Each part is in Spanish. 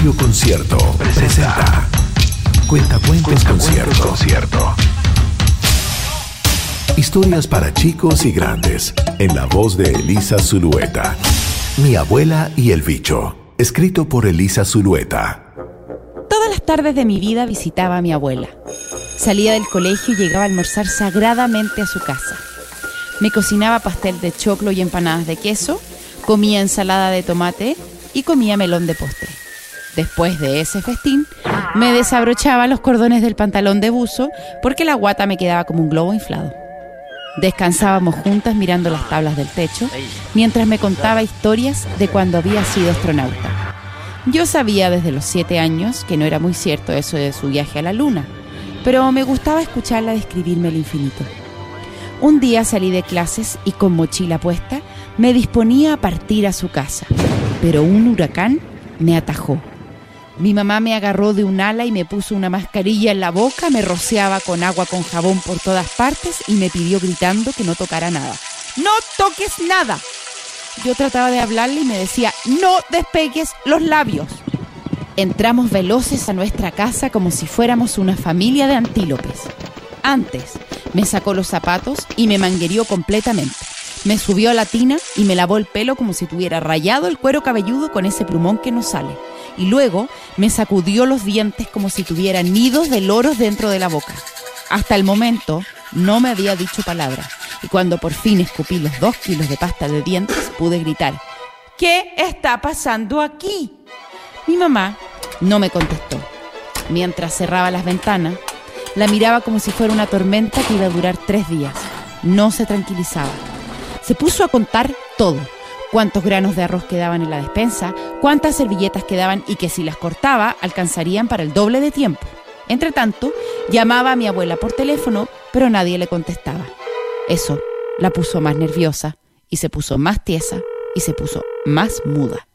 Radio Concierto presenta Cuenta Cuentos Concierto. Concierto. Historias para chicos y grandes, en la voz de Elisa Zulueta. Mi abuela y el bicho, escrito por Elisa Zulueta. Todas las tardes de mi vida visitaba a mi abuela. Salía del colegio y llegaba a almorzar sagradamente a su casa. Me cocinaba pastel de choclo y empanadas de queso, comía ensalada de tomate y comía melón de postre. Después de ese festín, me desabrochaba los cordones del pantalón de buzo porque la guata me quedaba como un globo inflado. Descansábamos juntas mirando las tablas del techo mientras me contaba historias de cuando había sido astronauta. Yo sabía desde los siete años que no era muy cierto eso de su viaje a la luna, pero me gustaba escucharla describirme el infinito. Un día salí de clases y con mochila puesta me disponía a partir a su casa, pero un huracán me atajó. Mi mamá me agarró de un ala y me puso una mascarilla en la boca, me rociaba con agua con jabón por todas partes y me pidió gritando que no tocara nada. ¡No toques nada! Yo trataba de hablarle y me decía, no despegues los labios. Entramos veloces a nuestra casa como si fuéramos una familia de antílopes. Antes, me sacó los zapatos y me manguerió completamente. Me subió a la tina y me lavó el pelo como si tuviera rayado el cuero cabelludo con ese plumón que no sale y luego me sacudió los dientes como si tuviera nidos de loros dentro de la boca. Hasta el momento no me había dicho palabra y cuando por fin escupí los dos kilos de pasta de dientes pude gritar, ¿qué está pasando aquí? Mi mamá no me contestó. Mientras cerraba las ventanas, la miraba como si fuera una tormenta que iba a durar tres días. No se tranquilizaba. Se puso a contar todo cuántos granos de arroz quedaban en la despensa, cuántas servilletas quedaban y que si las cortaba alcanzarían para el doble de tiempo. Entre tanto, llamaba a mi abuela por teléfono, pero nadie le contestaba. Eso la puso más nerviosa y se puso más tiesa y se puso más muda.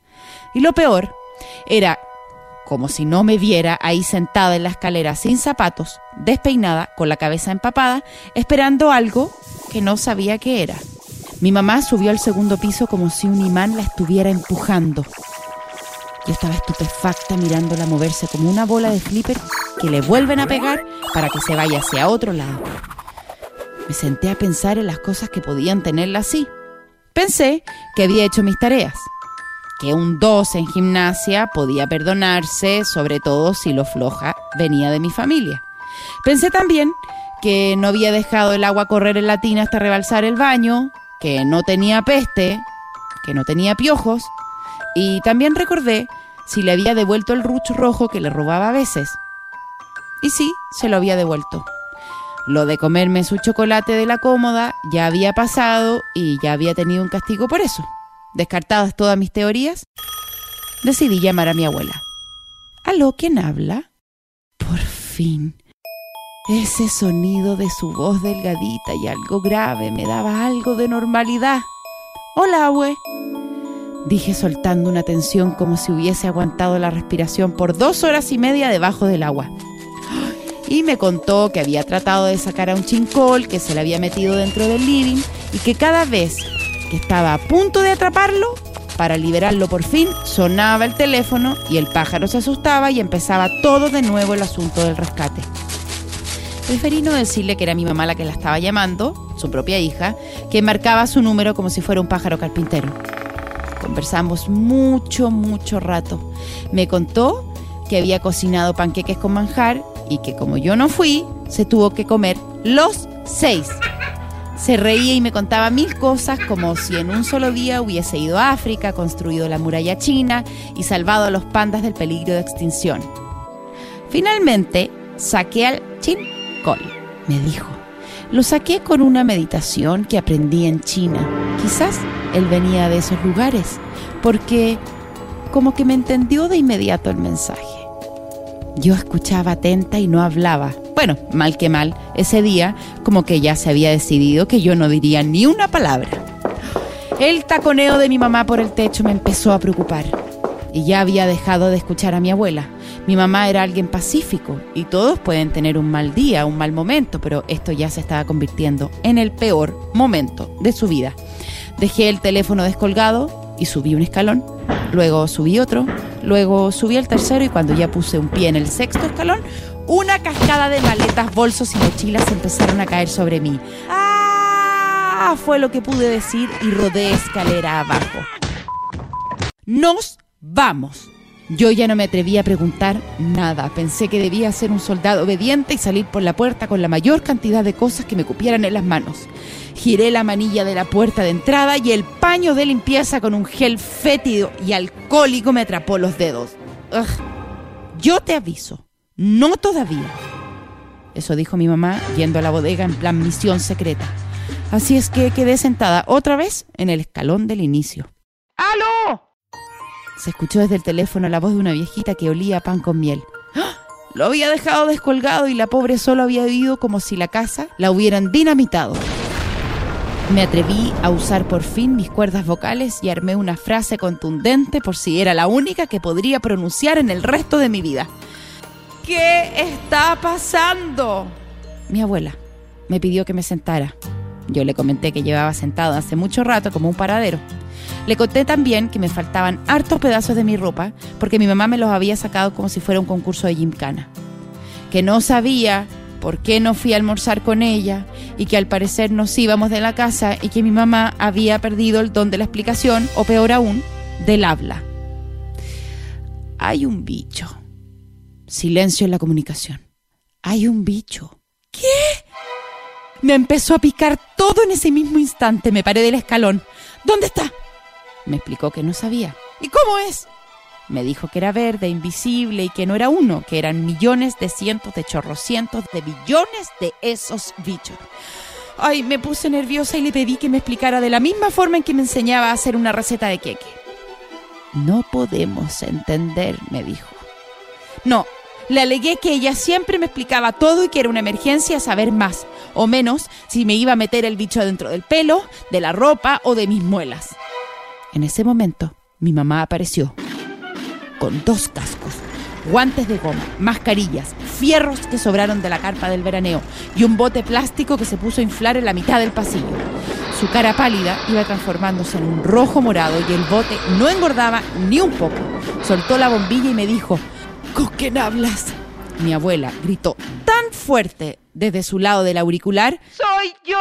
Y lo peor era como si no me viera ahí sentada en la escalera sin zapatos, despeinada, con la cabeza empapada, esperando algo que no sabía qué era. Mi mamá subió al segundo piso como si un imán la estuviera empujando. Yo estaba estupefacta mirándola moverse como una bola de flipper que le vuelven a pegar para que se vaya hacia otro lado. Me senté a pensar en las cosas que podían tenerla así. Pensé que había hecho mis tareas, que un 2 en gimnasia podía perdonarse, sobre todo si lo floja venía de mi familia. Pensé también que no había dejado el agua correr en la tina hasta rebalsar el baño, que no tenía peste, que no tenía piojos, y también recordé si le había devuelto el ruch rojo que le robaba a veces. Y sí, se lo había devuelto. Lo de comerme su chocolate de la cómoda ya había pasado y ya había tenido un castigo por eso. Descartadas todas mis teorías, decidí llamar a mi abuela. ¿Aló, quién habla? Por fin. Ese sonido de su voz delgadita y algo grave me daba algo de normalidad. Hola, abue. Dije soltando una tensión como si hubiese aguantado la respiración por dos horas y media debajo del agua. Y me contó que había tratado de sacar a un chincol que se le había metido dentro del living y que cada vez que estaba a punto de atraparlo, para liberarlo por fin, sonaba el teléfono y el pájaro se asustaba y empezaba todo de nuevo el asunto del rescate. Preferí no decirle que era mi mamá la que la estaba llamando, su propia hija, que marcaba su número como si fuera un pájaro carpintero. Conversamos mucho, mucho rato. Me contó que había cocinado panqueques con manjar y que como yo no fui, se tuvo que comer los seis. Se reía y me contaba mil cosas como si en un solo día hubiese ido a África, construido la muralla china y salvado a los pandas del peligro de extinción. Finalmente, saqué al chin me dijo. Lo saqué con una meditación que aprendí en China. Quizás él venía de esos lugares, porque como que me entendió de inmediato el mensaje. Yo escuchaba atenta y no hablaba. Bueno, mal que mal, ese día como que ya se había decidido que yo no diría ni una palabra. El taconeo de mi mamá por el techo me empezó a preocupar y ya había dejado de escuchar a mi abuela. Mi mamá era alguien pacífico y todos pueden tener un mal día, un mal momento, pero esto ya se estaba convirtiendo en el peor momento de su vida. Dejé el teléfono descolgado y subí un escalón, luego subí otro, luego subí al tercero y cuando ya puse un pie en el sexto escalón, una cascada de maletas, bolsos y mochilas empezaron a caer sobre mí. ¡Ah! Fue lo que pude decir y rodé escalera abajo. Nos vamos. Yo ya no me atreví a preguntar nada. Pensé que debía ser un soldado obediente y salir por la puerta con la mayor cantidad de cosas que me cupieran en las manos. Giré la manilla de la puerta de entrada y el paño de limpieza con un gel fétido y alcohólico me atrapó los dedos. Yo te aviso, no todavía. Eso dijo mi mamá yendo a la bodega en plan misión secreta. Así es que quedé sentada otra vez en el escalón del inicio. ¡Aló! Se escuchó desde el teléfono la voz de una viejita que olía a pan con miel. ¡Ah! Lo había dejado descolgado y la pobre solo había oído como si la casa la hubieran dinamitado. Me atreví a usar por fin mis cuerdas vocales y armé una frase contundente por si era la única que podría pronunciar en el resto de mi vida. ¿Qué está pasando? Mi abuela me pidió que me sentara. Yo le comenté que llevaba sentado hace mucho rato como un paradero. Le conté también que me faltaban hartos pedazos de mi ropa porque mi mamá me los había sacado como si fuera un concurso de gimcana. Que no sabía por qué no fui a almorzar con ella y que al parecer nos íbamos de la casa y que mi mamá había perdido el don de la explicación o peor aún, del habla. Hay un bicho. Silencio en la comunicación. Hay un bicho. ¿Qué? Me empezó a picar todo en ese mismo instante. Me paré del escalón. ¿Dónde está? Me explicó que no sabía. ¿Y cómo es? Me dijo que era verde, invisible y que no era uno, que eran millones de cientos de chorrocientos de billones de esos bichos. Ay, me puse nerviosa y le pedí que me explicara de la misma forma en que me enseñaba a hacer una receta de queque. No podemos entender, me dijo. No, le alegué que ella siempre me explicaba todo y que era una emergencia saber más o menos si me iba a meter el bicho dentro del pelo, de la ropa o de mis muelas. En ese momento, mi mamá apareció con dos cascos, guantes de goma, mascarillas, fierros que sobraron de la carpa del veraneo y un bote plástico que se puso a inflar en la mitad del pasillo. Su cara pálida iba transformándose en un rojo morado y el bote no engordaba ni un poco. Soltó la bombilla y me dijo, ¿con quién hablas? Mi abuela gritó tan fuerte desde su lado del auricular, ¡Soy yo!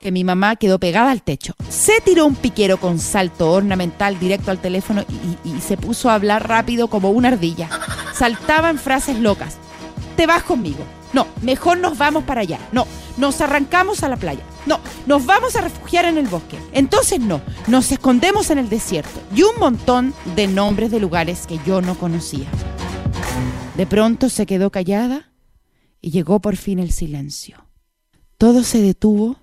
que mi mamá quedó pegada al techo. Se tiró un piquero con salto ornamental directo al teléfono y, y se puso a hablar rápido como una ardilla. Saltaba en frases locas. Te vas conmigo. No, mejor nos vamos para allá. No, nos arrancamos a la playa. No, nos vamos a refugiar en el bosque. Entonces no, nos escondemos en el desierto. Y un montón de nombres de lugares que yo no conocía. De pronto se quedó callada y llegó por fin el silencio. Todo se detuvo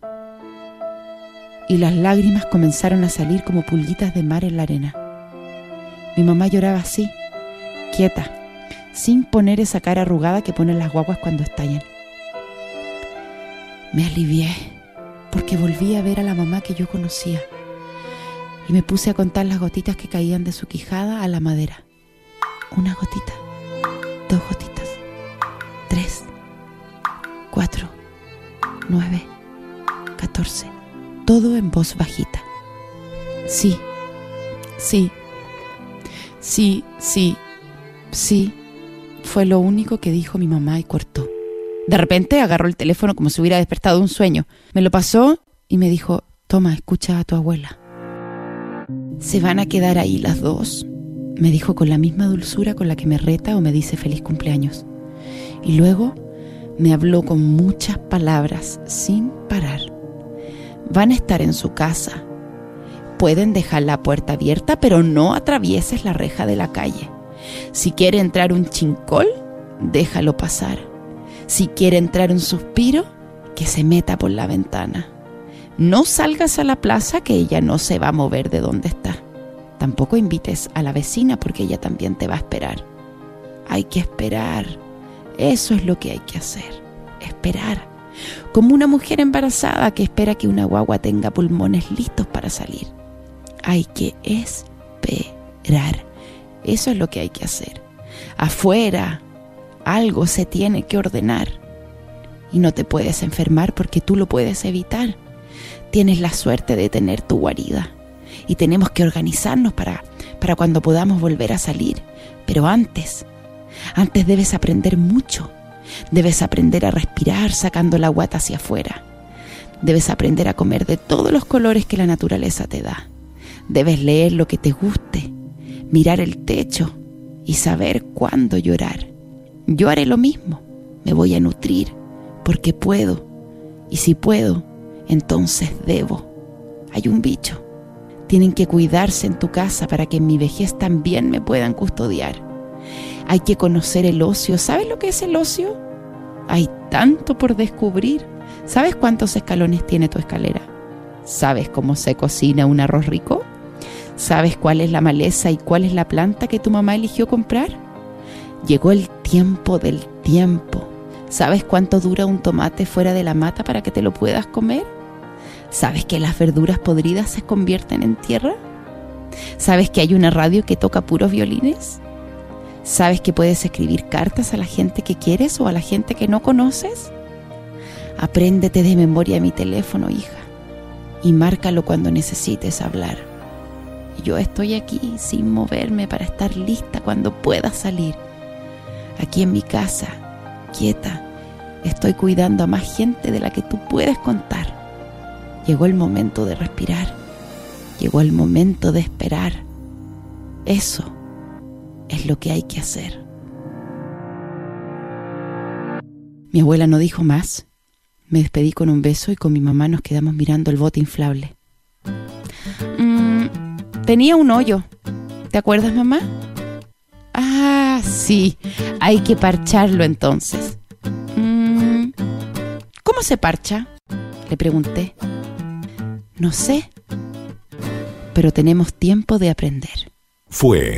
y las lágrimas comenzaron a salir como pulguitas de mar en la arena. Mi mamá lloraba así, quieta, sin poner esa cara arrugada que ponen las guaguas cuando estallan. Me alivié porque volví a ver a la mamá que yo conocía y me puse a contar las gotitas que caían de su quijada a la madera. Una gotita, dos gotitas, 9, 14. Todo en voz bajita. Sí, sí, sí, sí, sí. Fue lo único que dijo mi mamá y cortó. De repente agarró el teléfono como si hubiera despertado un sueño. Me lo pasó y me dijo, toma, escucha a tu abuela. ¿Se van a quedar ahí las dos? Me dijo con la misma dulzura con la que me reta o me dice feliz cumpleaños. Y luego me habló con muchas palabras sin parar. Van a estar en su casa. Pueden dejar la puerta abierta, pero no atravieses la reja de la calle. Si quiere entrar un chincol, déjalo pasar. Si quiere entrar un suspiro, que se meta por la ventana. No salgas a la plaza que ella no se va a mover de donde está. Tampoco invites a la vecina porque ella también te va a esperar. Hay que esperar. Eso es lo que hay que hacer. Esperar. Como una mujer embarazada que espera que una guagua tenga pulmones listos para salir. Hay que esperar. Eso es lo que hay que hacer. Afuera, algo se tiene que ordenar. Y no te puedes enfermar porque tú lo puedes evitar. Tienes la suerte de tener tu guarida. Y tenemos que organizarnos para, para cuando podamos volver a salir. Pero antes, antes debes aprender mucho. Debes aprender a respirar sacando la guata hacia afuera. Debes aprender a comer de todos los colores que la naturaleza te da. Debes leer lo que te guste, mirar el techo y saber cuándo llorar. Yo haré lo mismo. Me voy a nutrir porque puedo. Y si puedo, entonces debo. Hay un bicho. Tienen que cuidarse en tu casa para que en mi vejez también me puedan custodiar. Hay que conocer el ocio. ¿Sabes lo que es el ocio? Hay tanto por descubrir. ¿Sabes cuántos escalones tiene tu escalera? ¿Sabes cómo se cocina un arroz rico? ¿Sabes cuál es la maleza y cuál es la planta que tu mamá eligió comprar? Llegó el tiempo del tiempo. ¿Sabes cuánto dura un tomate fuera de la mata para que te lo puedas comer? ¿Sabes que las verduras podridas se convierten en tierra? ¿Sabes que hay una radio que toca puros violines? ¿Sabes que puedes escribir cartas a la gente que quieres o a la gente que no conoces? Apréndete de memoria mi teléfono, hija, y márcalo cuando necesites hablar. Yo estoy aquí sin moverme para estar lista cuando pueda salir. Aquí en mi casa, quieta, estoy cuidando a más gente de la que tú puedes contar. Llegó el momento de respirar. Llegó el momento de esperar. Eso es lo que hay que hacer. Mi abuela no dijo más. Me despedí con un beso y con mi mamá nos quedamos mirando el bote inflable. Mm, tenía un hoyo. ¿Te acuerdas, mamá? Ah, sí. Hay que parcharlo entonces. Mm, ¿Cómo se parcha? Le pregunté. No sé. Pero tenemos tiempo de aprender. Fue